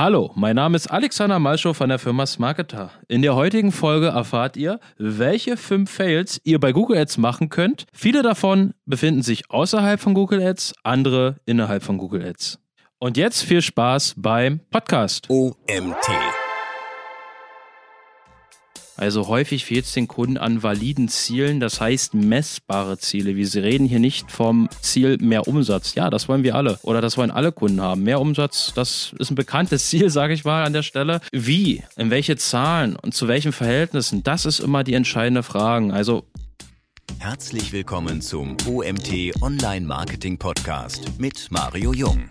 Hallo, mein Name ist Alexander Malschow von der Firma Smarketer. In der heutigen Folge erfahrt ihr, welche fünf Fails ihr bei Google Ads machen könnt. Viele davon befinden sich außerhalb von Google Ads, andere innerhalb von Google Ads. Und jetzt viel Spaß beim Podcast. OMT. Also häufig fehlt es den Kunden an validen Zielen, das heißt messbare Ziele. Wir reden hier nicht vom Ziel mehr Umsatz. Ja, das wollen wir alle oder das wollen alle Kunden haben. Mehr Umsatz, das ist ein bekanntes Ziel, sage ich mal an der Stelle. Wie, in welche Zahlen und zu welchen Verhältnissen, das ist immer die entscheidende Frage. Also Herzlich willkommen zum OMT Online Marketing Podcast mit Mario Jung.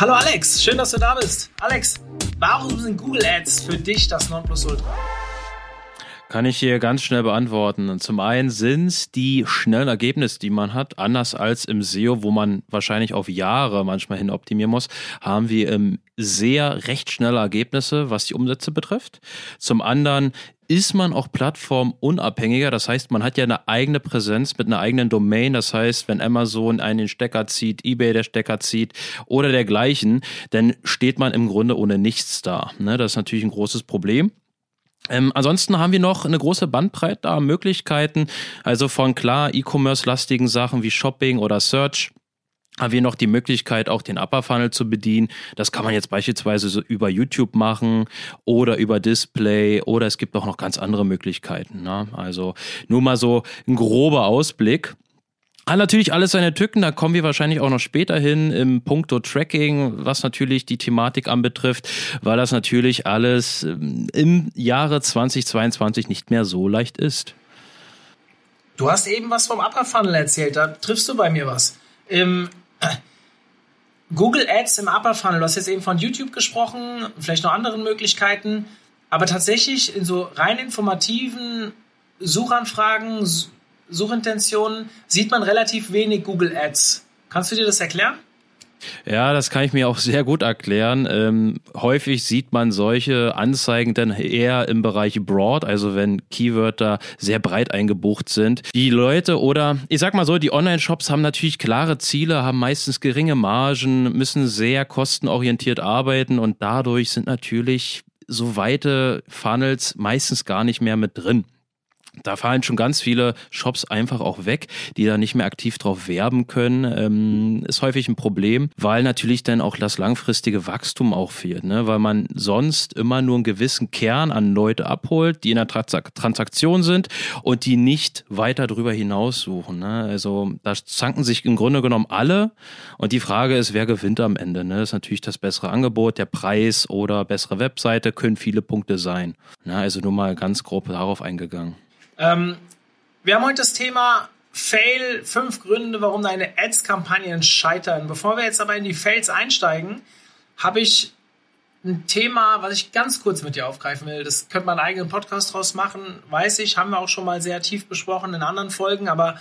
Hallo Alex, schön, dass du da bist. Alex, warum sind Google Ads für dich das Nonplusultra? Kann ich hier ganz schnell beantworten. Und zum einen sind es die schnellen Ergebnisse, die man hat, anders als im SEO, wo man wahrscheinlich auf Jahre manchmal hin optimieren muss, haben wir ähm, sehr recht schnelle Ergebnisse, was die Umsätze betrifft. Zum anderen ist man auch plattformunabhängiger. Das heißt, man hat ja eine eigene Präsenz mit einer eigenen Domain. Das heißt, wenn Amazon einen den Stecker zieht, eBay der Stecker zieht oder dergleichen, dann steht man im Grunde ohne nichts da. Ne? Das ist natürlich ein großes Problem. Ähm, ansonsten haben wir noch eine große Bandbreite an Möglichkeiten, also von klar E-Commerce-lastigen Sachen wie Shopping oder Search haben wir noch die Möglichkeit, auch den Upper Funnel zu bedienen. Das kann man jetzt beispielsweise so über YouTube machen oder über Display oder es gibt auch noch ganz andere Möglichkeiten. Ne? Also nur mal so ein grober Ausblick. Hat natürlich alles seine Tücken, da kommen wir wahrscheinlich auch noch später hin im Punkto Tracking, was natürlich die Thematik anbetrifft, weil das natürlich alles ähm, im Jahre 2022 nicht mehr so leicht ist. Du hast eben was vom Upper Funnel erzählt, da triffst du bei mir was. Im äh, Google Ads im Upper Funnel, du hast jetzt eben von YouTube gesprochen, vielleicht noch anderen Möglichkeiten, aber tatsächlich in so rein informativen Suchanfragen, Suchintentionen sieht man relativ wenig Google Ads. Kannst du dir das erklären? Ja, das kann ich mir auch sehr gut erklären. Ähm, häufig sieht man solche Anzeigen dann eher im Bereich Broad, also wenn Keywörter sehr breit eingebucht sind. Die Leute oder ich sag mal so, die Online-Shops haben natürlich klare Ziele, haben meistens geringe Margen, müssen sehr kostenorientiert arbeiten und dadurch sind natürlich so weite Funnels meistens gar nicht mehr mit drin. Da fallen schon ganz viele Shops einfach auch weg, die da nicht mehr aktiv drauf werben können. Ähm, ist häufig ein Problem, weil natürlich dann auch das langfristige Wachstum auch fehlt, ne? weil man sonst immer nur einen gewissen Kern an Leute abholt, die in der Transaktion sind und die nicht weiter darüber hinaus suchen. Ne? Also da zanken sich im Grunde genommen alle und die Frage ist, wer gewinnt am Ende? Ne? Das ist natürlich das bessere Angebot, der Preis oder bessere Webseite können viele Punkte sein. Ne? Also nur mal ganz grob darauf eingegangen. Ähm, wir haben heute das Thema Fail, fünf Gründe, warum deine Ads-Kampagnen scheitern. Bevor wir jetzt aber in die Fails einsteigen, habe ich ein Thema, was ich ganz kurz mit dir aufgreifen will. Das könnte man einen eigenen Podcast draus machen, weiß ich, haben wir auch schon mal sehr tief besprochen in anderen Folgen, aber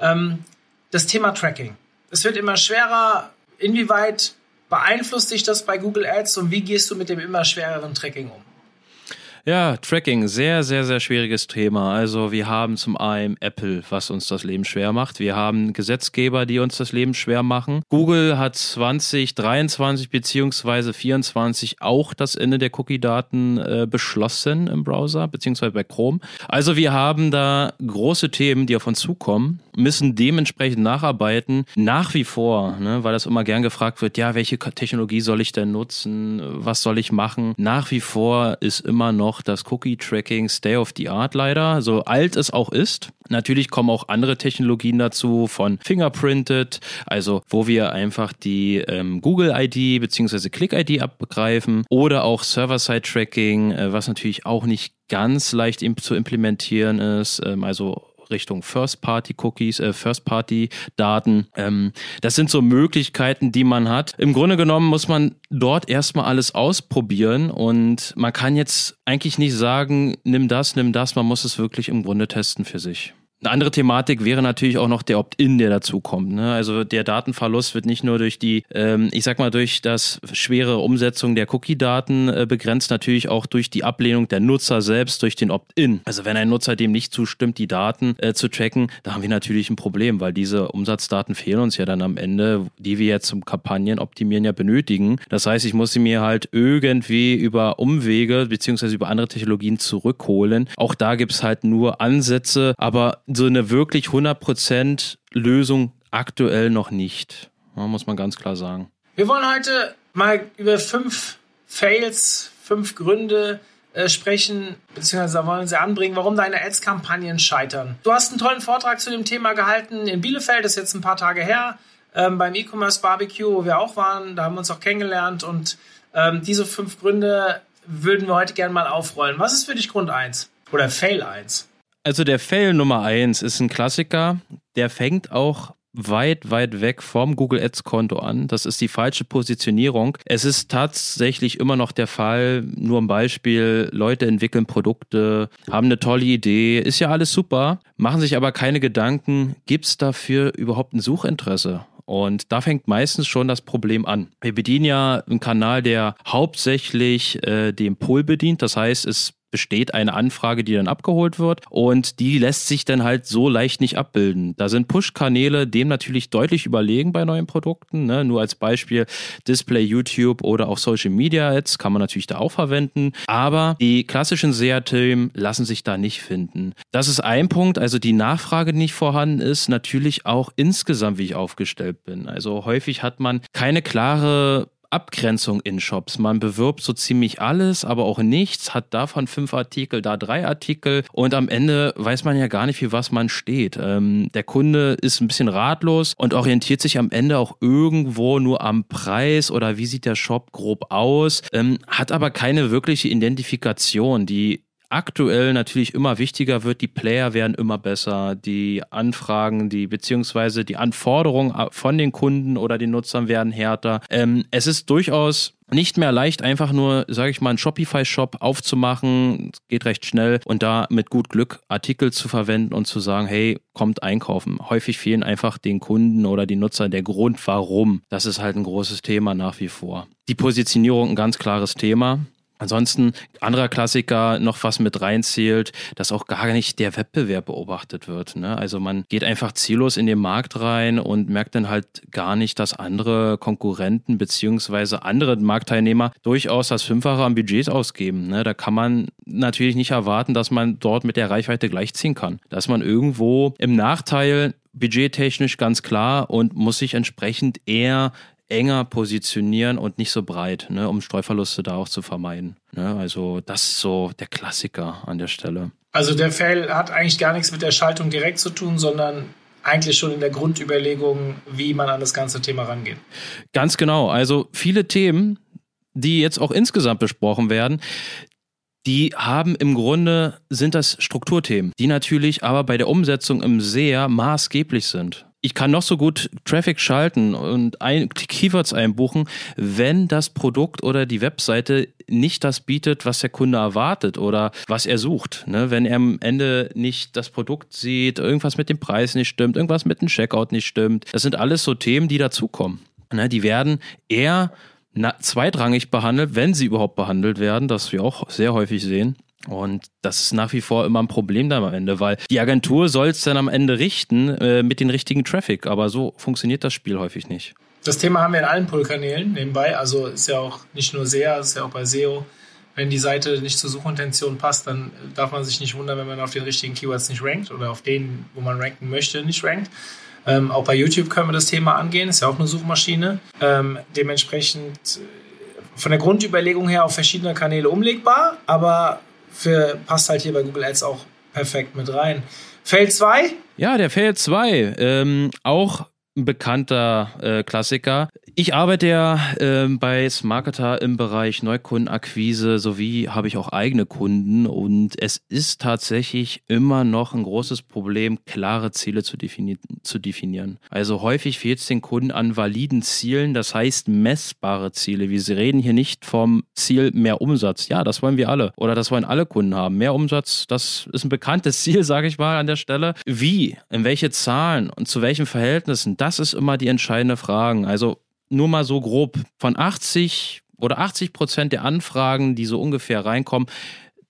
ähm, das Thema Tracking. Es wird immer schwerer. Inwieweit beeinflusst dich das bei Google Ads und wie gehst du mit dem immer schwereren Tracking um? Ja, Tracking, sehr, sehr, sehr schwieriges Thema. Also wir haben zum einen Apple, was uns das Leben schwer macht. Wir haben Gesetzgeber, die uns das Leben schwer machen. Google hat 2023 beziehungsweise 2024 auch das Ende der Cookie-Daten äh, beschlossen im Browser, beziehungsweise bei Chrome. Also wir haben da große Themen, die auf uns zukommen, müssen dementsprechend nacharbeiten. Nach wie vor, ne, weil das immer gern gefragt wird, ja, welche Technologie soll ich denn nutzen? Was soll ich machen? Nach wie vor ist immer noch das Cookie-Tracking Stay of the Art leider, so alt es auch ist. Natürlich kommen auch andere Technologien dazu von Fingerprinted, also wo wir einfach die ähm, Google-ID bzw. Click-ID abgreifen oder auch Server-Side-Tracking, äh, was natürlich auch nicht ganz leicht zu implementieren ist, ähm, also Richtung First-Party-Cookies, äh, First-Party-Daten. Ähm, das sind so Möglichkeiten, die man hat. Im Grunde genommen muss man dort erstmal alles ausprobieren und man kann jetzt eigentlich nicht sagen, nimm das, nimm das, man muss es wirklich im Grunde testen für sich. Eine andere Thematik wäre natürlich auch noch der Opt-in, der dazu kommt. Ne? Also der Datenverlust wird nicht nur durch die, ähm, ich sag mal, durch das schwere Umsetzung der Cookie-Daten äh, begrenzt, natürlich auch durch die Ablehnung der Nutzer selbst, durch den Opt-in. Also wenn ein Nutzer dem nicht zustimmt, die Daten äh, zu tracken, da haben wir natürlich ein Problem, weil diese Umsatzdaten fehlen uns ja dann am Ende, die wir jetzt zum Kampagnenoptimieren ja benötigen. Das heißt, ich muss sie mir halt irgendwie über Umwege beziehungsweise über andere Technologien zurückholen. Auch da gibt's halt nur Ansätze, aber so eine wirklich 100% Lösung aktuell noch nicht. Muss man ganz klar sagen. Wir wollen heute mal über fünf Fails, fünf Gründe äh, sprechen, beziehungsweise wollen sie anbringen, warum deine Ads-Kampagnen scheitern. Du hast einen tollen Vortrag zu dem Thema gehalten in Bielefeld, das ist jetzt ein paar Tage her, ähm, beim E-Commerce Barbecue, wo wir auch waren, da haben wir uns auch kennengelernt und ähm, diese fünf Gründe würden wir heute gerne mal aufrollen. Was ist für dich Grund 1 oder Fail 1? Also der Fail Nummer eins ist ein Klassiker, der fängt auch weit, weit weg vom Google Ads Konto an. Das ist die falsche Positionierung. Es ist tatsächlich immer noch der Fall, nur ein Beispiel, Leute entwickeln Produkte, haben eine tolle Idee, ist ja alles super, machen sich aber keine Gedanken, gibt es dafür überhaupt ein Suchinteresse? Und da fängt meistens schon das Problem an. Wir bedienen ja einen Kanal, der hauptsächlich äh, den Pull bedient. Das heißt, es besteht eine Anfrage, die dann abgeholt wird und die lässt sich dann halt so leicht nicht abbilden. Da sind Push-Kanäle dem natürlich deutlich überlegen bei neuen Produkten. Ne? Nur als Beispiel Display, YouTube oder auch Social Media Ads kann man natürlich da auch verwenden. Aber die klassischen SEA-Themen lassen sich da nicht finden. Das ist ein Punkt, also die Nachfrage die nicht vorhanden ist, natürlich auch insgesamt, wie ich aufgestellt bin. Also häufig hat man keine klare Abgrenzung in Shops. Man bewirbt so ziemlich alles, aber auch nichts, hat davon fünf Artikel, da drei Artikel und am Ende weiß man ja gar nicht, für was man steht. Ähm, der Kunde ist ein bisschen ratlos und orientiert sich am Ende auch irgendwo nur am Preis oder wie sieht der Shop grob aus, ähm, hat aber keine wirkliche Identifikation. Die aktuell natürlich immer wichtiger wird. Die Player werden immer besser, die Anfragen, die beziehungsweise die Anforderungen von den Kunden oder den Nutzern werden härter. Ähm, es ist durchaus nicht mehr leicht, einfach nur, sage ich mal, einen Shopify-Shop aufzumachen. Geht recht schnell und da mit gut Glück Artikel zu verwenden und zu sagen, hey, kommt einkaufen. Häufig fehlen einfach den Kunden oder die Nutzer der Grund, warum. Das ist halt ein großes Thema nach wie vor. Die Positionierung ein ganz klares Thema. Ansonsten anderer Klassiker noch was mit reinzählt, dass auch gar nicht der Wettbewerb beobachtet wird. Ne? Also man geht einfach ziellos in den Markt rein und merkt dann halt gar nicht, dass andere Konkurrenten beziehungsweise andere Marktteilnehmer durchaus das Fünffache an Budgets ausgeben. Ne? Da kann man natürlich nicht erwarten, dass man dort mit der Reichweite gleichziehen kann. Dass man irgendwo im Nachteil budgettechnisch ganz klar und muss sich entsprechend eher enger positionieren und nicht so breit, ne, um Streuverluste da auch zu vermeiden. Ne? Also das ist so der Klassiker an der Stelle. Also der Fail hat eigentlich gar nichts mit der Schaltung direkt zu tun, sondern eigentlich schon in der Grundüberlegung, wie man an das ganze Thema rangeht. Ganz genau. Also viele Themen, die jetzt auch insgesamt besprochen werden, die haben im Grunde, sind das Strukturthemen, die natürlich aber bei der Umsetzung im SEA maßgeblich sind ich kann noch so gut Traffic schalten und ein, Keywords einbuchen, wenn das Produkt oder die Webseite nicht das bietet, was der Kunde erwartet oder was er sucht. Ne? Wenn er am Ende nicht das Produkt sieht, irgendwas mit dem Preis nicht stimmt, irgendwas mit dem Checkout nicht stimmt. Das sind alles so Themen, die dazukommen. Ne? Die werden eher zweitrangig behandelt, wenn sie überhaupt behandelt werden, das wir auch sehr häufig sehen. Und das ist nach wie vor immer ein Problem dann am Ende, weil die Agentur soll es dann am Ende richten äh, mit den richtigen Traffic, aber so funktioniert das Spiel häufig nicht. Das Thema haben wir in allen Pull-Kanälen nebenbei, also ist ja auch nicht nur SEA, ist ja auch bei SEO. Wenn die Seite nicht zur Suchintention passt, dann darf man sich nicht wundern, wenn man auf den richtigen Keywords nicht rankt oder auf denen, wo man ranken möchte, nicht rankt. Ähm, auch bei YouTube können wir das Thema angehen, ist ja auch eine Suchmaschine. Ähm, dementsprechend äh, von der Grundüberlegung her auf verschiedene Kanäle umlegbar, aber für, passt halt hier bei Google Ads auch perfekt mit rein. Fail 2? Ja, der Fail 2. Ähm, auch ein bekannter äh, Klassiker. Ich arbeite ja äh, bei Smarketer im Bereich Neukundenakquise sowie habe ich auch eigene Kunden und es ist tatsächlich immer noch ein großes Problem, klare Ziele zu, defini zu definieren. Also häufig fehlt es den Kunden an validen Zielen, das heißt messbare Ziele. Wir reden hier nicht vom Ziel mehr Umsatz. Ja, das wollen wir alle oder das wollen alle Kunden haben. Mehr Umsatz, das ist ein bekanntes Ziel, sage ich mal an der Stelle. Wie, in welche Zahlen und zu welchen Verhältnissen, das ist immer die entscheidende Frage. Also nur mal so grob, von 80 oder 80 Prozent der Anfragen, die so ungefähr reinkommen,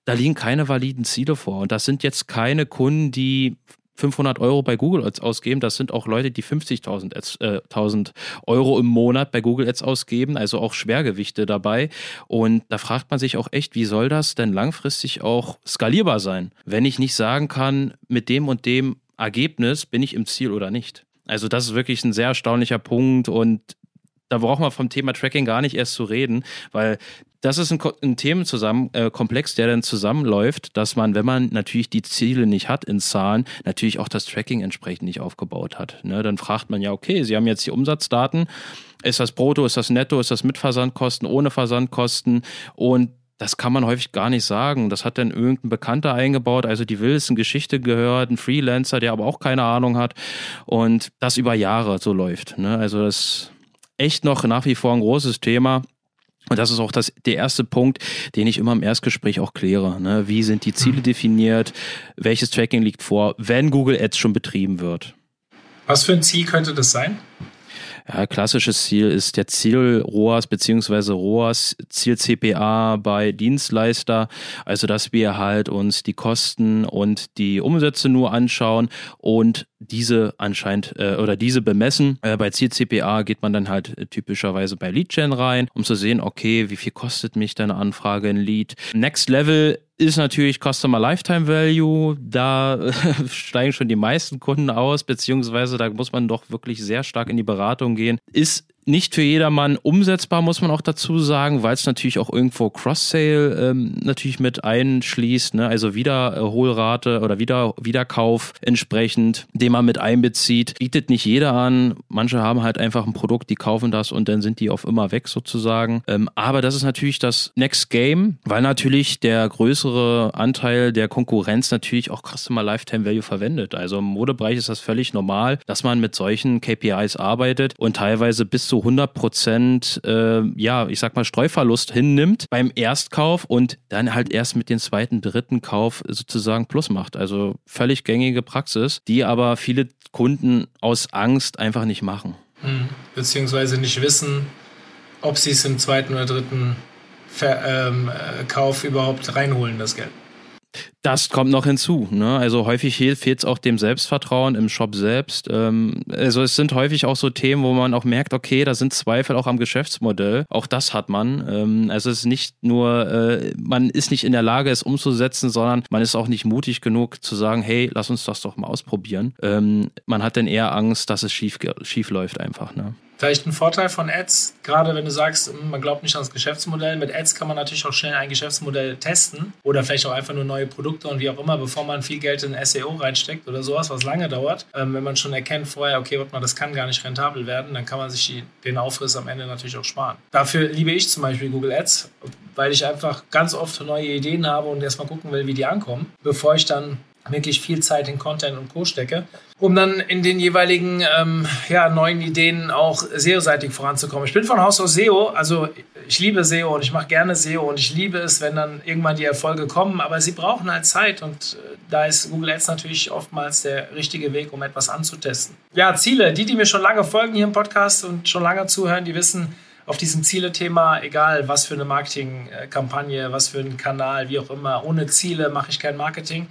da liegen keine validen Ziele vor. Und das sind jetzt keine Kunden, die 500 Euro bei Google Ads ausgeben. Das sind auch Leute, die 50.000 äh, Euro im Monat bei Google Ads ausgeben, also auch Schwergewichte dabei. Und da fragt man sich auch echt, wie soll das denn langfristig auch skalierbar sein, wenn ich nicht sagen kann, mit dem und dem Ergebnis bin ich im Ziel oder nicht. Also das ist wirklich ein sehr erstaunlicher Punkt und da braucht man vom Thema Tracking gar nicht erst zu reden, weil das ist ein, ein Themenkomplex, äh, der dann zusammenläuft, dass man, wenn man natürlich die Ziele nicht hat in Zahlen, natürlich auch das Tracking entsprechend nicht aufgebaut hat. Ne? Dann fragt man ja, okay, Sie haben jetzt die Umsatzdaten, ist das Brutto, ist das Netto, ist das mit Versandkosten, ohne Versandkosten und das kann man häufig gar nicht sagen. Das hat dann irgendein Bekannter eingebaut, also die wildesten Geschichte gehört, ein Freelancer, der aber auch keine Ahnung hat und das über Jahre so läuft. Ne? Also das echt noch nach wie vor ein großes Thema. Und das ist auch das, der erste Punkt, den ich immer im Erstgespräch auch kläre. Ne? Wie sind die Ziele mhm. definiert? Welches Tracking liegt vor, wenn Google Ads schon betrieben wird? Was für ein Ziel könnte das sein? Ja, klassisches Ziel ist der Ziel ROAS bzw. ROAS Ziel CPA bei Dienstleister, also dass wir halt uns die Kosten und die Umsätze nur anschauen und diese anscheinend äh, oder diese bemessen. Äh, bei Ziel CPA geht man dann halt typischerweise bei Lead-Gen rein, um zu sehen, okay, wie viel kostet mich deine Anfrage in Lead. Next Level ist natürlich Customer Lifetime Value. Da steigen schon die meisten Kunden aus, beziehungsweise da muss man doch wirklich sehr stark in die Beratung gehen. Ist nicht für jedermann umsetzbar, muss man auch dazu sagen, weil es natürlich auch irgendwo Cross-Sale ähm, natürlich mit einschließt, ne? also Wiederholrate oder Wieder Wiederkauf entsprechend, den man mit einbezieht. Bietet nicht jeder an. Manche haben halt einfach ein Produkt, die kaufen das und dann sind die auf immer weg sozusagen. Ähm, aber das ist natürlich das Next Game, weil natürlich der größere Anteil der Konkurrenz natürlich auch Customer Lifetime Value verwendet. Also im Modebereich ist das völlig normal, dass man mit solchen KPIs arbeitet und teilweise bis zu zu 100 Prozent, äh, ja, ich sag mal, Streuverlust hinnimmt beim Erstkauf und dann halt erst mit dem zweiten, dritten Kauf sozusagen Plus macht. Also völlig gängige Praxis, die aber viele Kunden aus Angst einfach nicht machen. Hm, beziehungsweise nicht wissen, ob sie es im zweiten oder dritten Ver ähm, äh, Kauf überhaupt reinholen, das Geld. Das kommt noch hinzu. Ne? Also häufig fehlt es auch dem Selbstvertrauen im Shop selbst. Ähm, also es sind häufig auch so Themen, wo man auch merkt, okay, da sind Zweifel auch am Geschäftsmodell. Auch das hat man. Ähm, also es ist nicht nur, äh, man ist nicht in der Lage, es umzusetzen, sondern man ist auch nicht mutig genug zu sagen, hey, lass uns das doch mal ausprobieren. Ähm, man hat dann eher Angst, dass es schief, läuft einfach. Ne? Vielleicht ein Vorteil von Ads, gerade wenn du sagst, hm, man glaubt nicht an das Geschäftsmodell. Mit Ads kann man natürlich auch schnell ein Geschäftsmodell testen oder vielleicht auch einfach nur neue Produkte und wie auch immer, bevor man viel Geld in SEO reinsteckt oder sowas, was lange dauert. Ähm, wenn man schon erkennt vorher, okay, warte mal, das kann gar nicht rentabel werden, dann kann man sich den Aufriss am Ende natürlich auch sparen. Dafür liebe ich zum Beispiel Google Ads, weil ich einfach ganz oft neue Ideen habe und erstmal gucken will, wie die ankommen, bevor ich dann wirklich viel Zeit in Content und Co. stecke, um dann in den jeweiligen ähm, ja, neuen Ideen auch SEO-seitig voranzukommen. Ich bin von Haus aus SEO, also ich liebe SEO und ich mache gerne SEO und ich liebe es, wenn dann irgendwann die Erfolge kommen, aber sie brauchen halt Zeit und äh, da ist Google Ads natürlich oftmals der richtige Weg, um etwas anzutesten. Ja, Ziele, die, die mir schon lange folgen hier im Podcast und schon lange zuhören, die wissen, auf diesem Ziele-Thema, egal was für eine Marketingkampagne, was für einen Kanal, wie auch immer, ohne Ziele mache ich kein Marketing.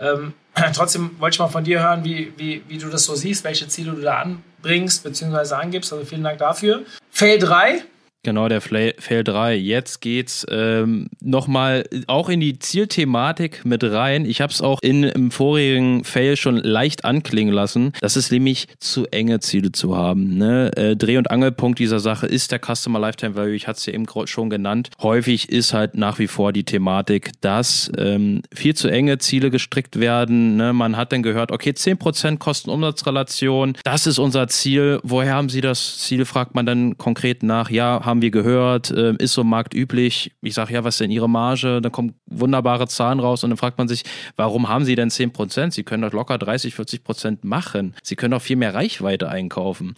Ähm, trotzdem wollte ich mal von dir hören, wie, wie, wie du das so siehst, welche Ziele du da anbringst bzw. angibst. Also vielen Dank dafür. Fail 3. Genau, der Fail 3. Jetzt geht's ähm, nochmal auch in die Zielthematik mit rein. Ich habe es auch in, im vorigen Fail schon leicht anklingen lassen. Das ist nämlich zu enge Ziele zu haben. Ne? Äh, Dreh- und Angelpunkt dieser Sache ist der Customer Lifetime Value. Ich hatte es ja eben schon genannt. Häufig ist halt nach wie vor die Thematik, dass ähm, viel zu enge Ziele gestrickt werden. Ne? Man hat dann gehört, okay, 10% Kosten-Umsatz-Relation, das ist unser Ziel. Woher haben Sie das Ziel? Fragt man dann konkret nach. Ja, haben wir gehört, äh, ist so marktüblich. Ich sage, ja, was ist denn Ihre Marge? Dann kommen wunderbare Zahlen raus und dann fragt man sich, warum haben Sie denn 10 Prozent? Sie können doch locker 30, 40 Prozent machen. Sie können doch viel mehr Reichweite einkaufen.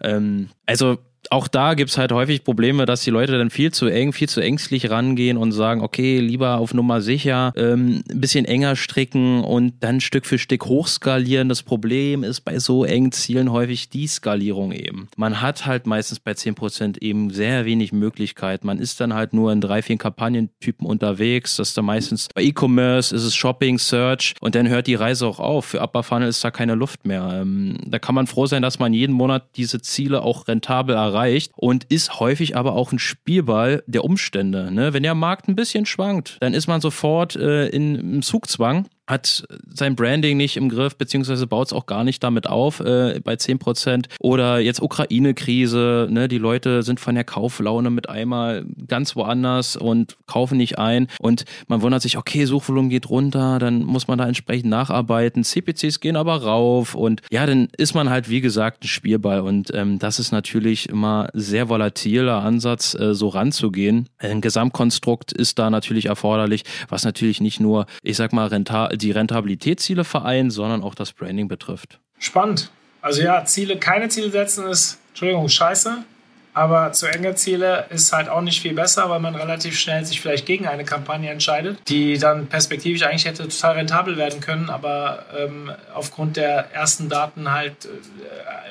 Ähm, also auch da gibt es halt häufig Probleme, dass die Leute dann viel zu eng, viel zu ängstlich rangehen und sagen, okay, lieber auf Nummer sicher, ähm, ein bisschen enger stricken und dann Stück für Stück hochskalieren. Das Problem ist bei so engen Zielen häufig die Skalierung eben. Man hat halt meistens bei 10% eben sehr wenig Möglichkeit. Man ist dann halt nur in drei, vier Kampagnentypen unterwegs. Das ist dann meistens bei E-Commerce, ist es Shopping, Search und dann hört die Reise auch auf. Für Upper Funnel ist da keine Luft mehr. Ähm, da kann man froh sein, dass man jeden Monat diese Ziele auch rentabel erreicht erreicht und ist häufig aber auch ein Spielball der Umstände. Ne? Wenn der Markt ein bisschen schwankt, dann ist man sofort äh, in, im Zugzwang hat sein Branding nicht im Griff, beziehungsweise baut es auch gar nicht damit auf äh, bei 10 Prozent. Oder jetzt Ukraine-Krise, ne? die Leute sind von der Kauflaune mit einmal ganz woanders und kaufen nicht ein. Und man wundert sich, okay, Suchvolumen geht runter, dann muss man da entsprechend nacharbeiten. CPCs gehen aber rauf und ja, dann ist man halt, wie gesagt, ein Spielball. Und ähm, das ist natürlich immer sehr volatiler Ansatz, äh, so ranzugehen. Ein Gesamtkonstrukt ist da natürlich erforderlich, was natürlich nicht nur, ich sag mal, rentabel die Rentabilitätsziele vereint, sondern auch das Branding betrifft. Spannend. Also ja, Ziele, keine Ziele setzen ist, Entschuldigung, scheiße. Aber zu enge Ziele ist halt auch nicht viel besser, weil man relativ schnell sich vielleicht gegen eine Kampagne entscheidet, die dann perspektivisch eigentlich hätte total rentabel werden können, aber ähm, aufgrund der ersten Daten halt äh,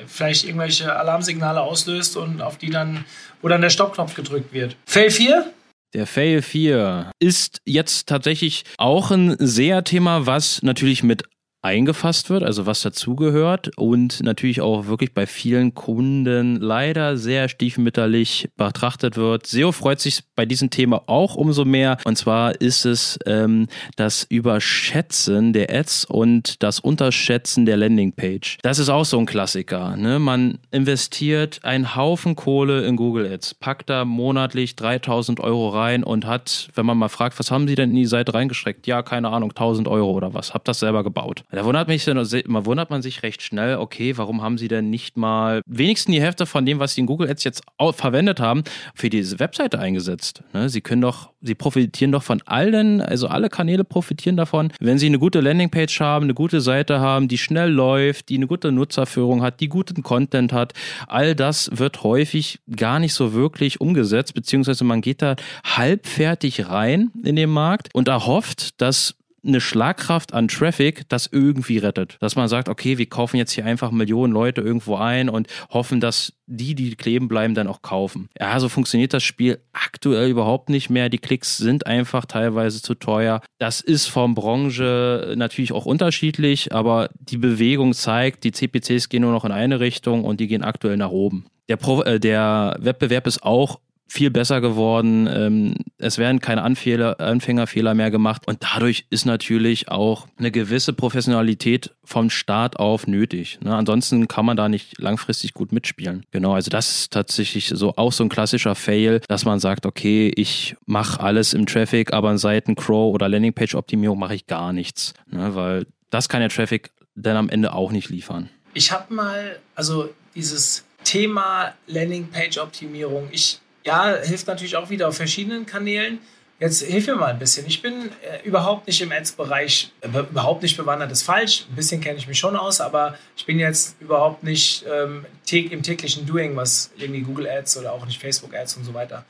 vielleicht irgendwelche Alarmsignale auslöst und auf die dann, wo dann der Stoppknopf gedrückt wird. Fail 4? Der Fail 4 ist jetzt tatsächlich auch ein sehr Thema, was natürlich mit eingefasst wird, also was dazugehört und natürlich auch wirklich bei vielen Kunden leider sehr stiefmütterlich betrachtet wird. SEO freut sich bei diesem Thema auch umso mehr und zwar ist es ähm, das Überschätzen der Ads und das Unterschätzen der Landingpage. Das ist auch so ein Klassiker. Ne? Man investiert einen Haufen Kohle in Google Ads, packt da monatlich 3000 Euro rein und hat, wenn man mal fragt, was haben Sie denn in die Seite reingestreckt? Ja, keine Ahnung, 1000 Euro oder was. Hab das selber gebaut. Da wundert, mich, man wundert man sich recht schnell, okay, warum haben sie denn nicht mal wenigstens die Hälfte von dem, was sie in Google Ads jetzt verwendet haben, für diese Webseite eingesetzt? Ne? Sie können doch, sie profitieren doch von allen, also alle Kanäle profitieren davon, wenn sie eine gute Landingpage haben, eine gute Seite haben, die schnell läuft, die eine gute Nutzerführung hat, die guten Content hat. All das wird häufig gar nicht so wirklich umgesetzt, beziehungsweise man geht da halbfertig rein in den Markt und erhofft, dass eine Schlagkraft an Traffic das irgendwie rettet. Dass man sagt, okay, wir kaufen jetzt hier einfach Millionen Leute irgendwo ein und hoffen, dass die, die kleben bleiben, dann auch kaufen. Ja, so funktioniert das Spiel aktuell überhaupt nicht mehr. Die Klicks sind einfach teilweise zu teuer. Das ist von Branche natürlich auch unterschiedlich, aber die Bewegung zeigt, die CPCs gehen nur noch in eine Richtung und die gehen aktuell nach oben. Der, Pro, äh, der Wettbewerb ist auch viel besser geworden. Ähm, es werden keine Anfehler, Anfängerfehler mehr gemacht und dadurch ist natürlich auch eine gewisse Professionalität vom Start auf nötig. Ne? Ansonsten kann man da nicht langfristig gut mitspielen. Genau, also das ist tatsächlich so auch so ein klassischer Fail, dass man sagt, okay, ich mache alles im Traffic, aber in Seiten Crow oder Landingpage-Optimierung mache ich gar nichts, ne? weil das kann der Traffic dann am Ende auch nicht liefern. Ich habe mal, also dieses Thema Landingpage-Optimierung, ich ja, hilft natürlich auch wieder auf verschiedenen Kanälen. Jetzt hilf mir mal ein bisschen. Ich bin äh, überhaupt nicht im Ads-Bereich, äh, überhaupt nicht bewandert, ist falsch. Ein bisschen kenne ich mich schon aus, aber ich bin jetzt überhaupt nicht ähm, im täglichen Doing, was irgendwie Google Ads oder auch nicht Facebook Ads und so weiter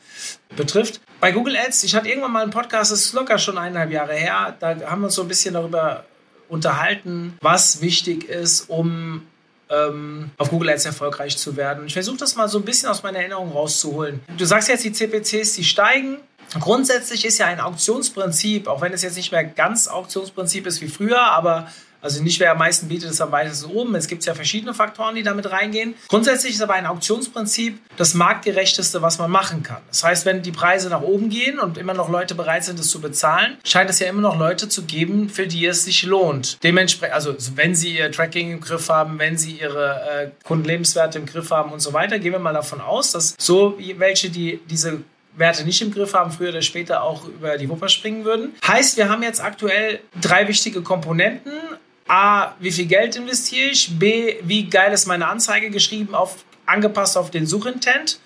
betrifft. Bei Google Ads, ich hatte irgendwann mal einen Podcast, das ist locker schon eineinhalb Jahre her, da haben wir uns so ein bisschen darüber unterhalten, was wichtig ist, um ähm, auf Google Ads erfolgreich zu werden. Ich versuche das mal so ein bisschen aus meiner Erinnerung rauszuholen. Du sagst jetzt, die CPCs, die steigen. Grundsätzlich ist ja ein Auktionsprinzip, auch wenn es jetzt nicht mehr ganz Auktionsprinzip ist wie früher, aber Also nicht wer am meisten bietet, ist am weitesten oben. Es gibt ja verschiedene Faktoren, die damit reingehen. Grundsätzlich ist aber ein Auktionsprinzip das marktgerechteste, was man machen kann. Das heißt, wenn die Preise nach oben gehen und immer noch Leute bereit sind, es zu bezahlen, scheint es ja immer noch Leute zu geben, für die es sich lohnt. Dementsprechend, also wenn sie ihr Tracking im Griff haben, wenn sie ihre äh, Kundenlebenswerte im Griff haben und so weiter, gehen wir mal davon aus, dass so welche, die diese Werte nicht im Griff haben, früher oder später auch über die Wupper springen würden. Heißt, wir haben jetzt aktuell drei wichtige Komponenten. A, wie viel Geld investiere ich? B, wie geil ist meine Anzeige geschrieben, auf, angepasst auf den Suchintent?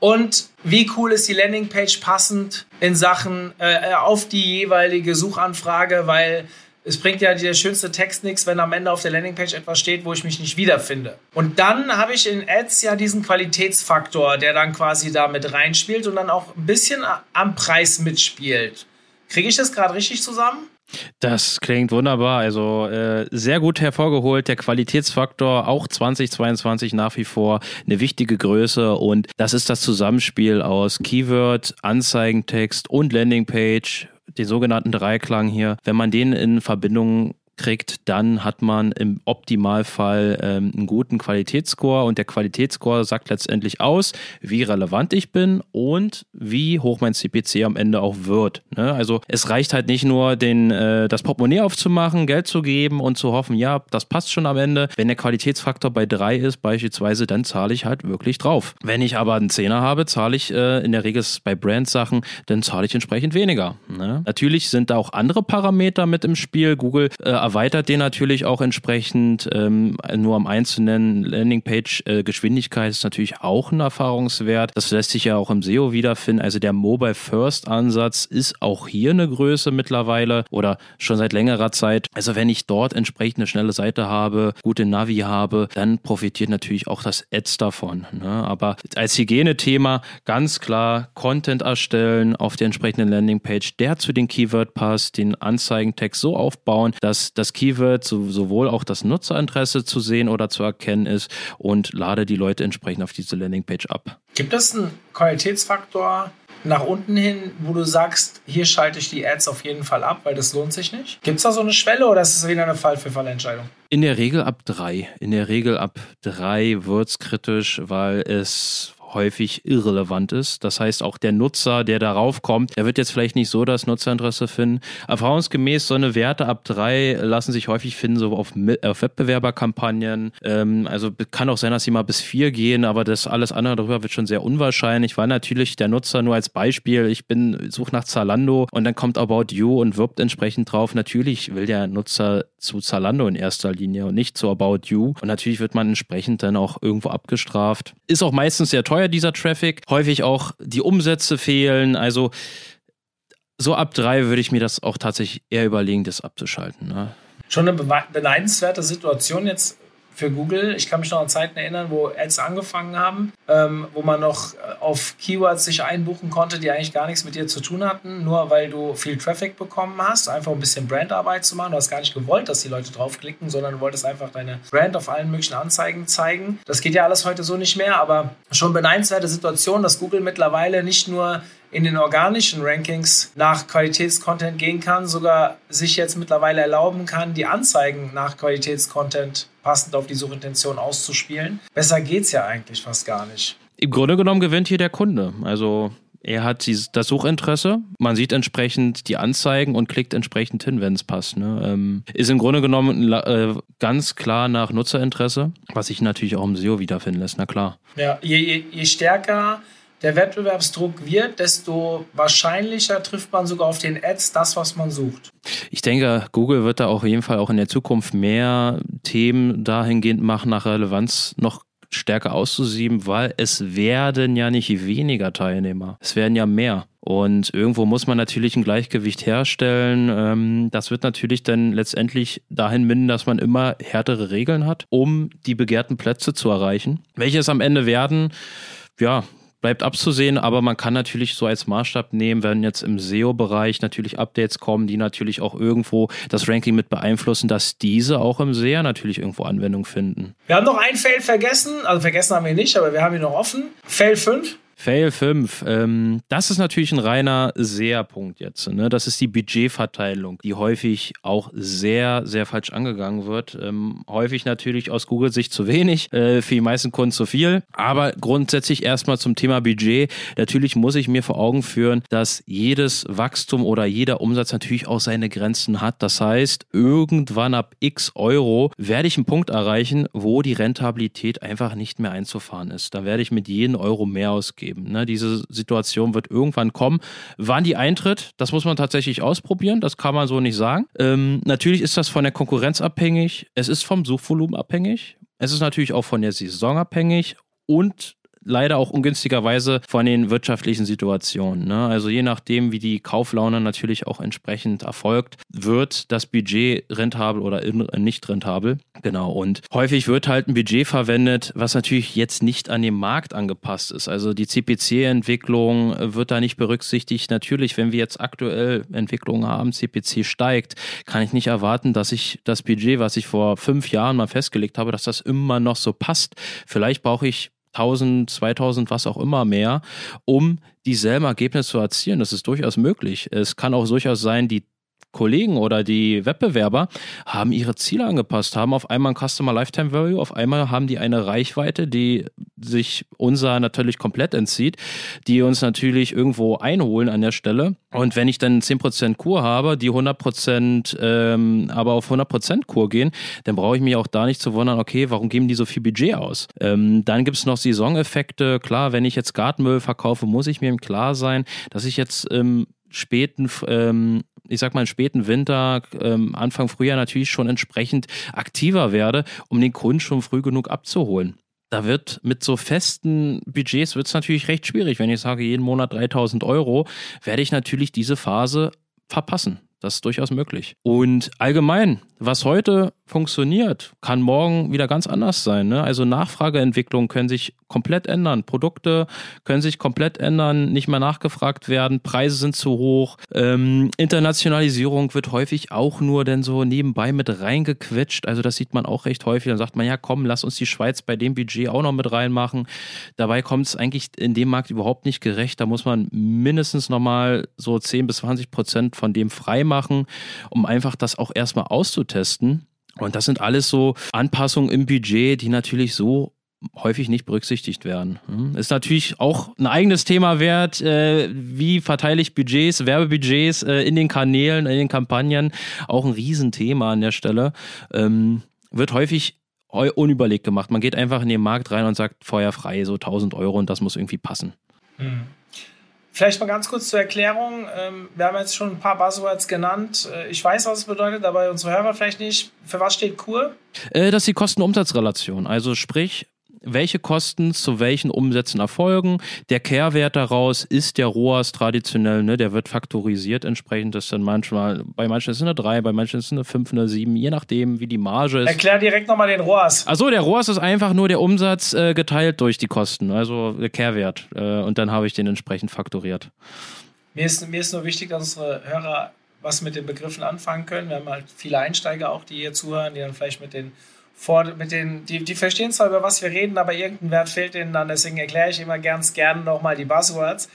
Und wie cool ist die Landingpage passend in Sachen äh, auf die jeweilige Suchanfrage, weil es bringt ja der schönste Text nichts, wenn am Ende auf der Landingpage etwas steht, wo ich mich nicht wiederfinde. Und dann habe ich in Ads ja diesen Qualitätsfaktor, der dann quasi da mit reinspielt und dann auch ein bisschen am Preis mitspielt. Kriege ich das gerade richtig zusammen? Das klingt wunderbar. Also äh, sehr gut hervorgeholt. Der Qualitätsfaktor auch 2022 nach wie vor eine wichtige Größe und das ist das Zusammenspiel aus Keyword, Anzeigentext und Landingpage den sogenannten Dreiklang hier, wenn man den in Verbindung kriegt, dann hat man im Optimalfall ähm, einen guten Qualitätsscore und der Qualitätsscore sagt letztendlich aus, wie relevant ich bin und wie hoch mein CPC am Ende auch wird. Ne? Also es reicht halt nicht nur, den, äh, das Portemonnaie aufzumachen, Geld zu geben und zu hoffen, ja, das passt schon am Ende. Wenn der Qualitätsfaktor bei drei ist beispielsweise, dann zahle ich halt wirklich drauf. Wenn ich aber einen Zehner habe, zahle ich äh, in der Regel bei Brand-Sachen, dann zahle ich entsprechend weniger. Ne? Natürlich sind da auch andere Parameter mit im Spiel. Google äh, erweitert den natürlich auch entsprechend. Ähm, nur am einzelnen Landingpage-Geschwindigkeit äh, ist natürlich auch ein Erfahrungswert. Das lässt sich ja auch im SEO wiederfinden. Also der Mobile First Ansatz ist auch hier eine Größe mittlerweile oder schon seit längerer Zeit. Also wenn ich dort entsprechend eine schnelle Seite habe, gute Navi habe, dann profitiert natürlich auch das Ads davon. Ne? Aber als Hygienethema ganz klar Content erstellen auf der entsprechenden Landingpage, der zu den Keyword passt, den Anzeigentext so aufbauen, dass das Keyword sowohl auch das Nutzerinteresse zu sehen oder zu erkennen ist und lade die Leute entsprechend auf diese Landingpage ab. Gibt es einen Qualitätsfaktor nach unten hin, wo du sagst, hier schalte ich die Ads auf jeden Fall ab, weil das lohnt sich nicht? Gibt es da so eine Schwelle oder ist es wieder eine Fall für Fallentscheidung? In der Regel ab drei. In der Regel ab drei wird es kritisch, weil es häufig irrelevant ist. Das heißt, auch der Nutzer, der darauf kommt, der wird jetzt vielleicht nicht so das Nutzerinteresse finden. Erfahrungsgemäß so eine Werte ab drei lassen sich häufig finden, so auf, auf Wettbewerberkampagnen. Ähm, also kann auch sein, dass sie mal bis vier gehen, aber das alles andere darüber wird schon sehr unwahrscheinlich, weil natürlich der Nutzer nur als Beispiel, ich bin, suche nach Zalando und dann kommt About You und wirbt entsprechend drauf. Natürlich will der Nutzer zu Zalando in erster Linie und nicht zu About You. Und natürlich wird man entsprechend dann auch irgendwo abgestraft. Ist auch meistens sehr teuer teuer dieser Traffic. Häufig auch die Umsätze fehlen. Also so ab drei würde ich mir das auch tatsächlich eher überlegen, das abzuschalten. Ne? Schon eine beneidenswerte Situation jetzt für Google. Ich kann mich noch an Zeiten erinnern, wo Ads angefangen haben, ähm, wo man noch äh, auf Keywords sich einbuchen konnte, die eigentlich gar nichts mit dir zu tun hatten, nur weil du viel Traffic bekommen hast, einfach ein bisschen Brandarbeit zu machen. Du hast gar nicht gewollt, dass die Leute draufklicken, sondern du wolltest einfach deine Brand auf allen möglichen Anzeigen zeigen. Das geht ja alles heute so nicht mehr, aber schon beneidenswerte Situation, dass Google mittlerweile nicht nur in den organischen Rankings nach Qualitätscontent gehen kann, sogar sich jetzt mittlerweile erlauben kann, die Anzeigen nach Qualitätscontent passend auf die Suchintention auszuspielen. Besser geht es ja eigentlich fast gar nicht. Im Grunde genommen gewinnt hier der Kunde. Also er hat das Suchinteresse, man sieht entsprechend die Anzeigen und klickt entsprechend hin, wenn es passt. Ne? Ähm, ist im Grunde genommen äh, ganz klar nach Nutzerinteresse, was sich natürlich auch im SEO wiederfinden lässt, na klar. Ja, je, je, je stärker der Wettbewerbsdruck wird, desto wahrscheinlicher trifft man sogar auf den Ads das, was man sucht. Ich denke, Google wird da auf jeden Fall auch in der Zukunft mehr Themen dahingehend machen, nach Relevanz noch stärker auszusieben, weil es werden ja nicht weniger Teilnehmer, es werden ja mehr. Und irgendwo muss man natürlich ein Gleichgewicht herstellen. Ähm, das wird natürlich dann letztendlich dahin münden, dass man immer härtere Regeln hat, um die begehrten Plätze zu erreichen. Welche es am Ende werden, ja, bleibt abzusehen, aber man kann natürlich so als Maßstab nehmen, wenn jetzt im SEO-Bereich natürlich Updates kommen, die natürlich auch irgendwo das Ranking mit beeinflussen, dass diese auch im SEA natürlich irgendwo Anwendung finden. Wir haben noch ein Fail vergessen, also vergessen haben wir nicht, aber wir haben ihn noch offen. Fail 5. Fail 5. Ähm, das ist natürlich ein reiner Seherpunkt jetzt. Ne? Das ist die Budgetverteilung, die häufig auch sehr, sehr falsch angegangen wird. Ähm, häufig natürlich aus Google-Sicht zu wenig, äh, für die meisten Kunden zu viel. Aber grundsätzlich erstmal zum Thema Budget. Natürlich muss ich mir vor Augen führen, dass jedes Wachstum oder jeder Umsatz natürlich auch seine Grenzen hat. Das heißt, irgendwann ab x Euro werde ich einen Punkt erreichen, wo die Rentabilität einfach nicht mehr einzufahren ist. Da werde ich mit jedem Euro mehr ausgeben. Ne? Diese Situation wird irgendwann kommen. Wann die eintritt, das muss man tatsächlich ausprobieren. Das kann man so nicht sagen. Ähm, natürlich ist das von der Konkurrenz abhängig. Es ist vom Suchvolumen abhängig. Es ist natürlich auch von der Saison abhängig und leider auch ungünstigerweise von den wirtschaftlichen Situationen. Ne? Also je nachdem, wie die Kauflaune natürlich auch entsprechend erfolgt, wird das Budget rentabel oder nicht rentabel. Genau. Und häufig wird halt ein Budget verwendet, was natürlich jetzt nicht an den Markt angepasst ist. Also die CPC-Entwicklung wird da nicht berücksichtigt. Natürlich, wenn wir jetzt aktuell Entwicklungen haben, CPC steigt, kann ich nicht erwarten, dass ich das Budget, was ich vor fünf Jahren mal festgelegt habe, dass das immer noch so passt. Vielleicht brauche ich 1000, 2000, was auch immer mehr, um dieselben Ergebnisse zu erzielen. Das ist durchaus möglich. Es kann auch durchaus sein, die Kollegen oder die Wettbewerber haben ihre Ziele angepasst, haben auf einmal ein Customer Lifetime Value, auf einmal haben die eine Reichweite, die sich unser natürlich komplett entzieht, die uns natürlich irgendwo einholen an der Stelle. Und wenn ich dann 10% Kur habe, die 100% ähm, aber auf 100% Kur gehen, dann brauche ich mich auch da nicht zu wundern, okay, warum geben die so viel Budget aus? Ähm, dann gibt es noch Saisoneffekte. Klar, wenn ich jetzt Gartenmüll verkaufe, muss ich mir im Klar sein, dass ich jetzt im späten ähm, ich sag mal, späten Winter, ähm, Anfang Frühjahr natürlich schon entsprechend aktiver werde, um den Kunden schon früh genug abzuholen. Da wird mit so festen Budgets wird es natürlich recht schwierig. Wenn ich sage, jeden Monat 3000 Euro, werde ich natürlich diese Phase verpassen. Das ist durchaus möglich. Und allgemein, was heute funktioniert, kann morgen wieder ganz anders sein. Ne? Also Nachfrageentwicklungen können sich komplett ändern. Produkte können sich komplett ändern, nicht mehr nachgefragt werden, Preise sind zu hoch. Ähm, Internationalisierung wird häufig auch nur denn so nebenbei mit reingequetscht. Also das sieht man auch recht häufig. Dann sagt man, ja komm, lass uns die Schweiz bei dem Budget auch noch mit reinmachen. Dabei kommt es eigentlich in dem Markt überhaupt nicht gerecht. Da muss man mindestens nochmal so 10 bis 20 Prozent von dem freimachen, um einfach das auch erstmal auszutesten. Und das sind alles so Anpassungen im Budget, die natürlich so häufig nicht berücksichtigt werden. Hm? Ist natürlich auch ein eigenes Thema wert, äh, wie verteile ich Budgets, Werbebudgets äh, in den Kanälen, in den Kampagnen. Auch ein Riesenthema an der Stelle. Ähm, wird häufig unüberlegt gemacht. Man geht einfach in den Markt rein und sagt Feuer frei, so 1000 Euro und das muss irgendwie passen. Hm. Vielleicht mal ganz kurz zur Erklärung. Ähm, wir haben jetzt schon ein paar Buzzwords genannt. Äh, ich weiß, was es bedeutet, aber unsere Hörer vielleicht nicht. Für was steht KUR? Äh, das ist die Kosten-Umsatz-Relation. Also sprich, welche Kosten zu welchen Umsätzen erfolgen. Der Kehrwert daraus ist der ROAS traditionell, ne, der wird faktorisiert entsprechend. Das ist dann manchmal, bei manchen ist es eine 3, bei manchen ist es eine 5, eine 7, je nachdem, wie die Marge ist. Erklär direkt nochmal den ROAS. Achso, der ROAS ist einfach nur der Umsatz äh, geteilt durch die Kosten, also der Kehrwert. Äh, und dann habe ich den entsprechend faktoriert. Mir ist, mir ist nur wichtig, dass unsere Hörer was mit den Begriffen anfangen können. Wir haben halt viele Einsteiger auch, die hier zuhören, die dann vielleicht mit den vor, mit den, die, die verstehen zwar, über was wir reden, aber irgendein Wert fehlt ihnen dann. Deswegen erkläre ich immer ganz gerne nochmal die Buzzwords.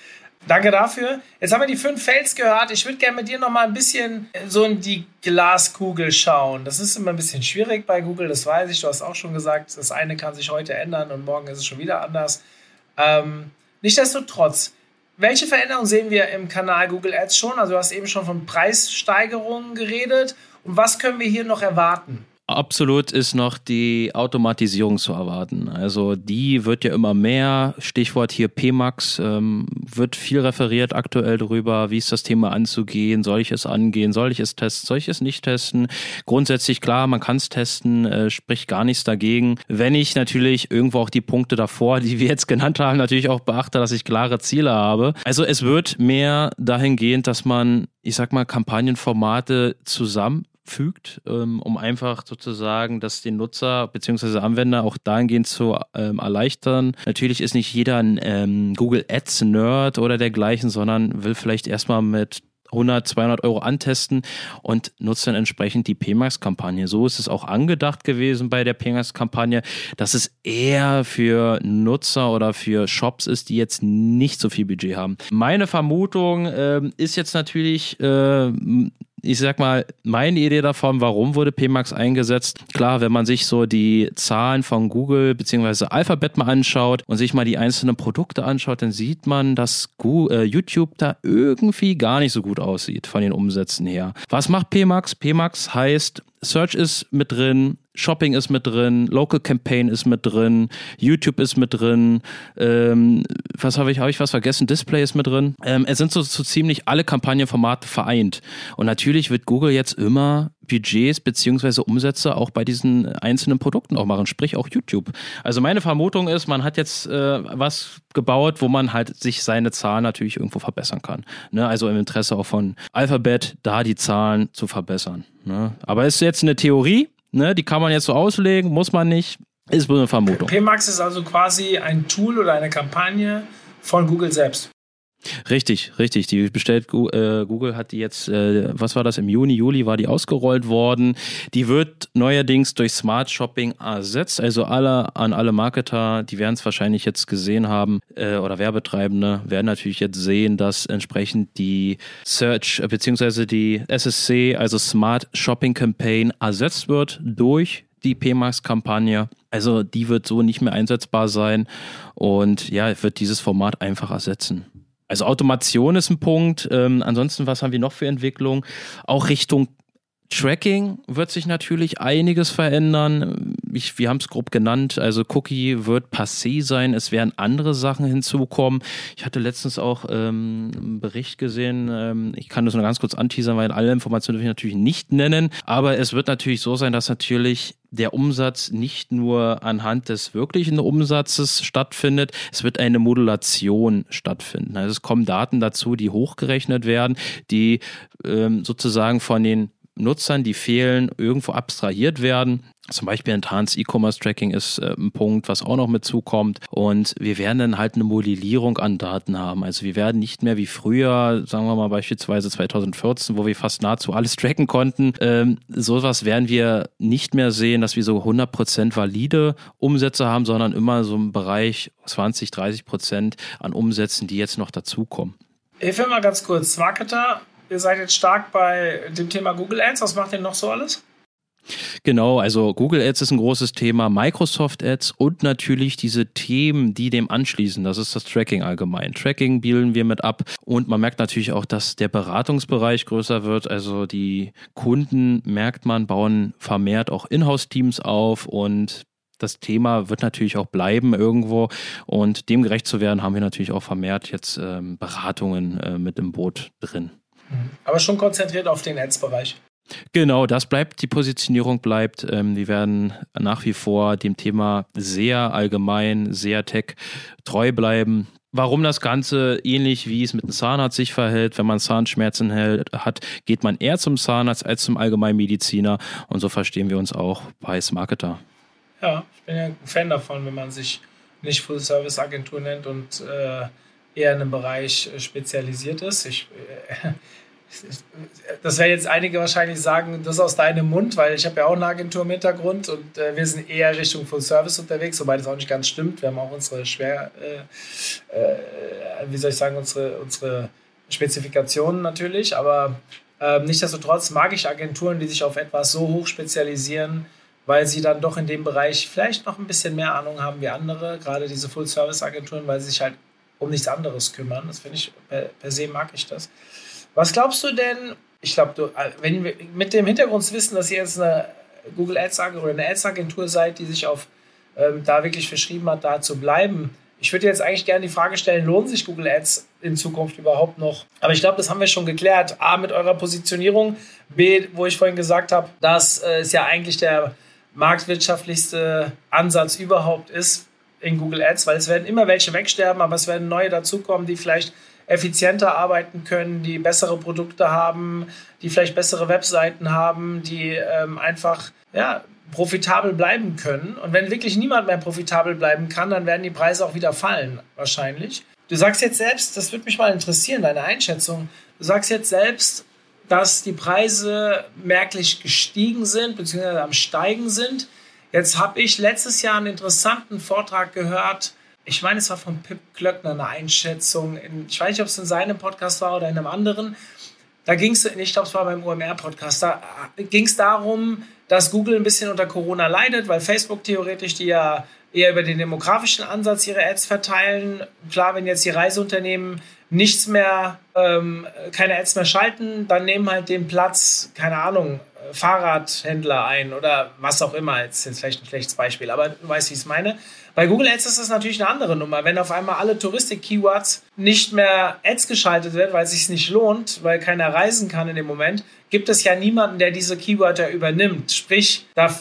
Danke dafür. Jetzt haben wir die fünf Fails gehört. Ich würde gerne mit dir nochmal ein bisschen so in die Glaskugel schauen. Das ist immer ein bisschen schwierig bei Google, das weiß ich. Du hast auch schon gesagt, das eine kann sich heute ändern und morgen ist es schon wieder anders. Ähm, Nichtsdestotrotz, welche Veränderungen sehen wir im Kanal Google Ads schon? Also du hast eben schon von Preissteigerungen geredet. Und was können wir hier noch erwarten? Absolut ist noch die Automatisierung zu erwarten. Also die wird ja immer mehr. Stichwort hier PMAX ähm, wird viel referiert aktuell darüber, wie ist das Thema anzugehen, soll ich es angehen, soll ich es testen, soll ich es nicht testen. Grundsätzlich klar, man kann es testen, äh, spricht gar nichts dagegen. Wenn ich natürlich irgendwo auch die Punkte davor, die wir jetzt genannt haben, natürlich auch beachte, dass ich klare Ziele habe. Also es wird mehr dahingehend, dass man, ich sag mal, Kampagnenformate zusammen fügt, ähm, um einfach sozusagen das den Nutzer bzw. Anwender auch dahingehend zu ähm, erleichtern. Natürlich ist nicht jeder ein ähm, Google Ads Nerd oder dergleichen, sondern will vielleicht erstmal mit 100, 200 Euro antesten und nutzt dann entsprechend die PMAX-Kampagne. So ist es auch angedacht gewesen bei der PMAX-Kampagne, dass es eher für Nutzer oder für Shops ist, die jetzt nicht so viel Budget haben. Meine Vermutung äh, ist jetzt natürlich, äh, ich sag mal, meine Idee davon, warum wurde PMAX eingesetzt? Klar, wenn man sich so die Zahlen von Google bzw. Alphabet mal anschaut und sich mal die einzelnen Produkte anschaut, dann sieht man, dass Google, äh, YouTube da irgendwie gar nicht so gut aussieht von den Umsätzen her. Was macht PMAX? PMAX heißt, Search ist mit drin, Shopping ist mit drin, Local Campaign ist mit drin, YouTube ist mit drin, ähm, was habe ich, habe ich was vergessen? Display ist mit drin. Ähm, es sind so, so ziemlich alle Kampagnenformate vereint. Und natürlich wird Google jetzt immer Budgets beziehungsweise Umsätze auch bei diesen einzelnen Produkten auch machen, sprich auch YouTube. Also meine Vermutung ist, man hat jetzt äh, was gebaut, wo man halt sich seine Zahlen natürlich irgendwo verbessern kann. Ne? Also im Interesse auch von Alphabet, da die Zahlen zu verbessern. Ne? Aber es ist jetzt eine Theorie, Ne, die kann man jetzt so auslegen, muss man nicht. Ist nur eine Vermutung. PMAX ist also quasi ein Tool oder eine Kampagne von Google selbst. Richtig, richtig. Die bestellt äh, Google hat die jetzt, äh, was war das, im Juni, Juli war die ausgerollt worden. Die wird neuerdings durch Smart Shopping ersetzt. Also alle an alle Marketer, die werden es wahrscheinlich jetzt gesehen haben äh, oder Werbetreibende werden natürlich jetzt sehen, dass entsprechend die Search bzw. die SSC, also Smart Shopping Campaign, ersetzt wird durch die PMAX-Kampagne. Also die wird so nicht mehr einsetzbar sein und ja, wird dieses Format einfach ersetzen. Also Automation ist ein Punkt. Ähm, ansonsten, was haben wir noch für Entwicklung? Auch Richtung Tracking wird sich natürlich einiges verändern. Ich, wir haben es grob genannt. Also Cookie wird passé sein. Es werden andere Sachen hinzukommen. Ich hatte letztens auch ähm, einen Bericht gesehen. Ähm, ich kann das nur ganz kurz anteasern, weil alle Informationen darf ich natürlich nicht nennen. Aber es wird natürlich so sein, dass natürlich der Umsatz nicht nur anhand des wirklichen Umsatzes stattfindet, es wird eine Modulation stattfinden. Also es kommen Daten dazu, die hochgerechnet werden, die ähm, sozusagen von den Nutzern, die fehlen, irgendwo abstrahiert werden. Zum Beispiel Enhanced E-Commerce Tracking ist äh, ein Punkt, was auch noch mit zukommt. Und wir werden dann halt eine Modellierung an Daten haben. Also wir werden nicht mehr wie früher, sagen wir mal beispielsweise 2014, wo wir fast nahezu alles tracken konnten. Ähm, sowas werden wir nicht mehr sehen, dass wir so 100% valide Umsätze haben, sondern immer so im Bereich 20, 30% an Umsätzen, die jetzt noch dazukommen. Ich will mal ganz kurz. Marketer ihr seid jetzt stark bei dem Thema Google Ads. Was macht ihr noch so alles? Genau, also Google Ads ist ein großes Thema, Microsoft Ads und natürlich diese Themen, die dem anschließen. Das ist das Tracking allgemein. Tracking bielen wir mit ab und man merkt natürlich auch, dass der Beratungsbereich größer wird. Also die Kunden, merkt man, bauen vermehrt auch Inhouse-Teams auf und das Thema wird natürlich auch bleiben irgendwo und dem gerecht zu werden, haben wir natürlich auch vermehrt jetzt ähm, Beratungen äh, mit im Boot drin. Aber schon konzentriert auf den Ads-Bereich. Genau, das bleibt, die Positionierung bleibt. Ähm, wir werden nach wie vor dem Thema sehr allgemein, sehr tech treu bleiben. Warum das Ganze ähnlich wie es mit dem Zahnarzt sich verhält, wenn man Zahnschmerzen hat, geht man eher zum Zahnarzt als zum Allgemeinmediziner und so verstehen wir uns auch bei Marketer. Ja, ich bin ja ein Fan davon, wenn man sich nicht Full-Service-Agentur nennt und äh, eher in einem Bereich äh, spezialisiert ist. Ich, äh, das werden jetzt einige wahrscheinlich sagen, das aus deinem Mund, weil ich habe ja auch eine Agentur im Hintergrund und äh, wir sind eher Richtung Full Service unterwegs, wobei das auch nicht ganz stimmt. Wir haben auch unsere schwer, äh, wie soll ich sagen, unsere, unsere Spezifikationen natürlich, aber äh, nichtsdestotrotz mag ich Agenturen, die sich auf etwas so hoch spezialisieren, weil sie dann doch in dem Bereich vielleicht noch ein bisschen mehr Ahnung haben wie andere, gerade diese Full Service Agenturen, weil sie sich halt um nichts anderes kümmern. Das finde ich, per, per, se mag ich das. Was glaubst du denn, ich glaube, äh, wenn wir mit dem Hintergrundwissen, dass ihr jetzt eine Google Ads oder eine Ads Agentur seid, die sich auf ähm, da wirklich verschrieben hat, da zu bleiben. Ich würde jetzt eigentlich gerne die Frage stellen, lohnen sich Google Ads in Zukunft überhaupt noch? Aber ich glaube, das haben wir schon geklärt. A, mit eurer Positionierung. B, wo ich vorhin gesagt habe, dass äh, es ja eigentlich der marktwirtschaftlichste Ansatz überhaupt ist, in Google Ads, weil es werden immer welche wegsterben, aber es werden neue dazukommen, die vielleicht effizienter arbeiten können, die bessere Produkte haben, die vielleicht bessere Webseiten haben, die ähm, einfach ja, profitabel bleiben können. Und wenn wirklich niemand mehr profitabel bleiben kann, dann werden die Preise auch wieder fallen, wahrscheinlich. Du sagst jetzt selbst, das würde mich mal interessieren, deine Einschätzung. Du sagst jetzt selbst, dass die Preise merklich gestiegen sind, beziehungsweise am Steigen sind. Jetzt habe ich letztes Jahr einen interessanten Vortrag gehört. Ich meine, es war von Pip Klöckner eine Einschätzung. In, ich weiß nicht, ob es in seinem Podcast war oder in einem anderen. Da ging es, ich glaube, es war beim OMR-Podcast, da ging es darum, dass Google ein bisschen unter Corona leidet, weil Facebook theoretisch, die ja eher über den demografischen Ansatz ihre Ads verteilen. Klar, wenn jetzt die Reiseunternehmen nichts mehr, ähm, keine Ads mehr schalten, dann nehmen halt den Platz, keine Ahnung, Fahrradhändler ein oder was auch immer. Jetzt ist vielleicht ein schlechtes Beispiel, aber du weißt, wie ich es meine. Bei Google Ads ist das natürlich eine andere Nummer. Wenn auf einmal alle Touristik-Keywords nicht mehr Ads geschaltet werden, weil es sich nicht lohnt, weil keiner reisen kann in dem Moment, gibt es ja niemanden, der diese Keywörter übernimmt. Sprich, da,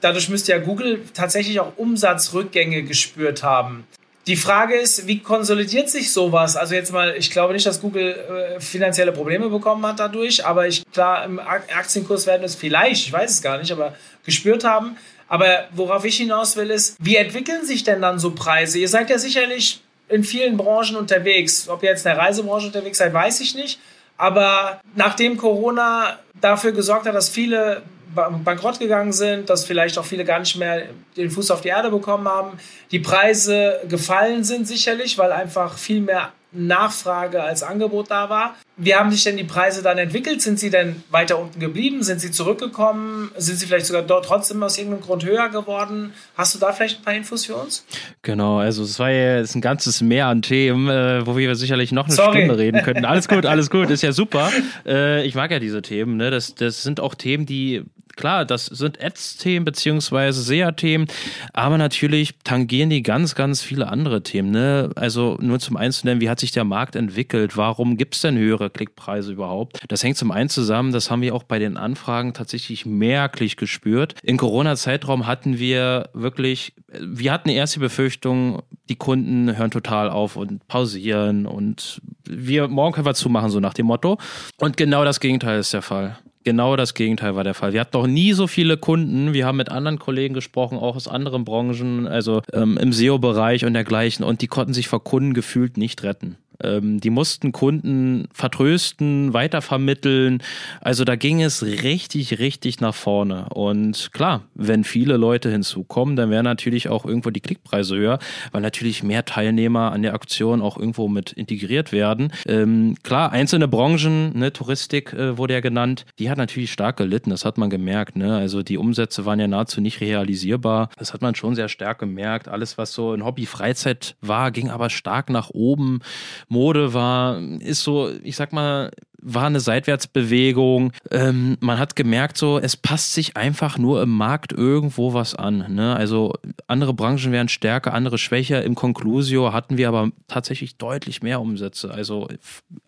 dadurch müsste ja Google tatsächlich auch Umsatzrückgänge gespürt haben. Die Frage ist, wie konsolidiert sich sowas? Also jetzt mal, ich glaube nicht, dass Google äh, finanzielle Probleme bekommen hat dadurch, aber ich, klar, im Aktienkurs werden es vielleicht, ich weiß es gar nicht, aber gespürt haben. Aber worauf ich hinaus will, ist, wie entwickeln sich denn dann so Preise? Ihr seid ja sicherlich in vielen Branchen unterwegs. Ob ihr jetzt in der Reisebranche unterwegs seid, weiß ich nicht. Aber nachdem Corona dafür gesorgt hat, dass viele bankrott gegangen sind, dass vielleicht auch viele gar nicht mehr den Fuß auf die Erde bekommen haben. Die Preise gefallen sind sicherlich, weil einfach viel mehr Nachfrage als Angebot da war. Wie haben sich denn die Preise dann entwickelt? Sind sie denn weiter unten geblieben? Sind sie zurückgekommen? Sind sie vielleicht sogar dort trotzdem aus irgendeinem Grund höher geworden? Hast du da vielleicht ein paar Infos für uns? Genau, also es war ja ein ganzes Meer an Themen, äh, wo wir sicherlich noch eine Sorry. Stunde reden könnten. Alles gut, alles gut, ist ja super. Äh, ich mag ja diese Themen. Ne? Das, das sind auch Themen, die klar, das sind Ads-Themen beziehungsweise SEA-Themen, aber natürlich tangieren die ganz, ganz viele andere Themen. Ne? Also nur zum einen wie hat sich der Markt entwickelt? Warum gibt es denn höhere Klickpreise überhaupt? Das hängt zum einen zusammen, das haben wir auch bei den Anfragen tatsächlich merklich gespürt. In Corona-Zeitraum hatten wir wirklich, wir hatten erst die Befürchtung, die Kunden hören total auf und pausieren und wir morgen können wir zumachen, so nach dem Motto. Und genau das Gegenteil ist der Fall. Genau das Gegenteil war der Fall. Wir hatten noch nie so viele Kunden. Wir haben mit anderen Kollegen gesprochen, auch aus anderen Branchen, also ähm, im SEO-Bereich und dergleichen. Und die konnten sich vor Kunden gefühlt nicht retten. Ähm, die mussten Kunden vertrösten, weitervermitteln. Also da ging es richtig, richtig nach vorne. Und klar, wenn viele Leute hinzukommen, dann wären natürlich auch irgendwo die Klickpreise höher, weil natürlich mehr Teilnehmer an der Aktion auch irgendwo mit integriert werden. Ähm, klar, einzelne Branchen, ne, Touristik äh, wurde ja genannt, die hat natürlich stark gelitten, das hat man gemerkt. Ne? Also die Umsätze waren ja nahezu nicht realisierbar. Das hat man schon sehr stark gemerkt. Alles, was so in Hobby, Freizeit war, ging aber stark nach oben. Mode war, ist so, ich sag mal, war eine Seitwärtsbewegung. Ähm, man hat gemerkt, so, es passt sich einfach nur im Markt irgendwo was an. Ne? Also andere Branchen wären stärker, andere schwächer. Im Conclusio hatten wir aber tatsächlich deutlich mehr Umsätze. Also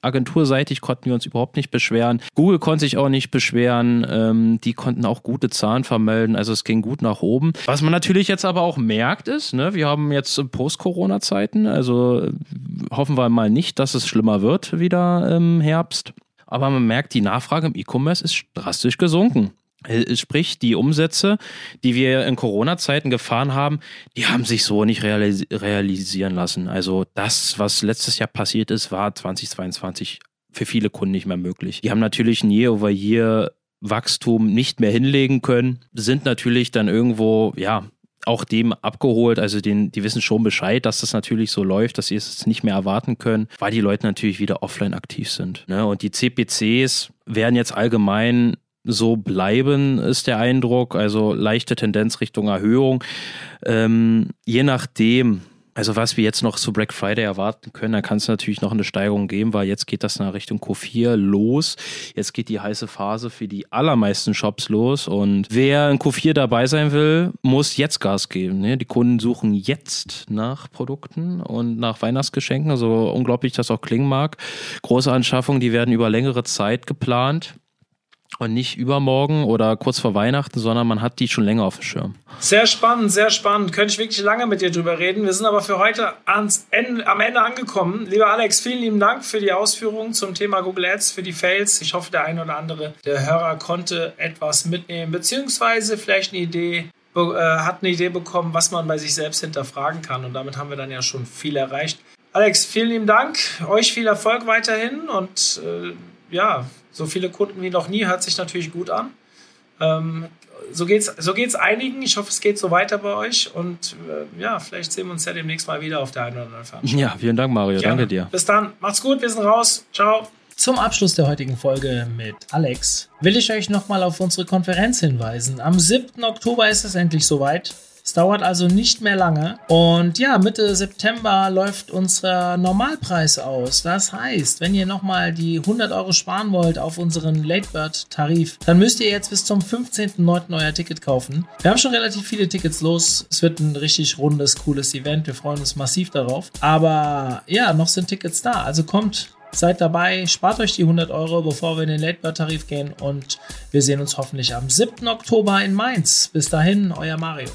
agenturseitig konnten wir uns überhaupt nicht beschweren. Google konnte sich auch nicht beschweren. Ähm, die konnten auch gute Zahlen vermelden. Also es ging gut nach oben. Was man natürlich jetzt aber auch merkt ist, ne, wir haben jetzt Post-Corona-Zeiten. Also hoffen wir mal nicht, dass es schlimmer wird wieder im Herbst aber man merkt, die Nachfrage im E-Commerce ist drastisch gesunken. Äh, sprich, die Umsätze, die wir in Corona-Zeiten gefahren haben, die haben sich so nicht realis realisieren lassen. Also das, was letztes Jahr passiert ist, war 2022 für viele Kunden nicht mehr möglich. Die haben natürlich ein Year-over-Year Wachstum nicht mehr hinlegen können, sind natürlich dann irgendwo, ja, auch dem abgeholt. Also den, die wissen schon Bescheid, dass das natürlich so läuft, dass sie es nicht mehr erwarten können, weil die Leute natürlich wieder offline aktiv sind. Ne? Und die CPCs werden jetzt allgemein so bleiben, ist der Eindruck. Also leichte Tendenz Richtung Erhöhung. Ähm, je nachdem, also was wir jetzt noch zu Black Friday erwarten können, da kann es natürlich noch eine Steigerung geben, weil jetzt geht das nach Richtung Q4 los. Jetzt geht die heiße Phase für die allermeisten Shops los und wer in Q4 dabei sein will, muss jetzt Gas geben. Ne? Die Kunden suchen jetzt nach Produkten und nach Weihnachtsgeschenken, so unglaublich das auch klingen mag. Große Anschaffungen, die werden über längere Zeit geplant und nicht übermorgen oder kurz vor Weihnachten, sondern man hat die schon länger auf dem Schirm. Sehr spannend, sehr spannend. Könnte ich wirklich lange mit dir drüber reden. Wir sind aber für heute ans Ende, am Ende angekommen. Lieber Alex, vielen lieben Dank für die Ausführungen zum Thema Google Ads, für die Fails. Ich hoffe, der eine oder andere der Hörer konnte etwas mitnehmen, beziehungsweise vielleicht eine Idee, äh, hat eine Idee bekommen, was man bei sich selbst hinterfragen kann. Und damit haben wir dann ja schon viel erreicht. Alex, vielen lieben Dank. Euch viel Erfolg weiterhin und äh, ja, so viele Kunden wie noch nie hört sich natürlich gut an. Ähm, so geht's, so geht's einigen. Ich hoffe, es geht so weiter bei euch und äh, ja, vielleicht sehen wir uns ja demnächst mal wieder auf der einen oder anderen Veranstaltung. Ja, vielen Dank, Mario. Gerne. Danke dir. Bis dann. Macht's gut. Wir sind raus. Ciao. Zum Abschluss der heutigen Folge mit Alex will ich euch nochmal auf unsere Konferenz hinweisen. Am 7. Oktober ist es endlich soweit. Es dauert also nicht mehr lange. Und ja, Mitte September läuft unser Normalpreis aus. Das heißt, wenn ihr nochmal die 100 Euro sparen wollt auf unseren Late Bird Tarif, dann müsst ihr jetzt bis zum 15.09. euer Ticket kaufen. Wir haben schon relativ viele Tickets los. Es wird ein richtig rundes, cooles Event. Wir freuen uns massiv darauf. Aber ja, noch sind Tickets da. Also kommt Seid dabei, spart euch die 100 Euro, bevor wir in den Late Bird Tarif gehen und wir sehen uns hoffentlich am 7. Oktober in Mainz. Bis dahin, euer Mario.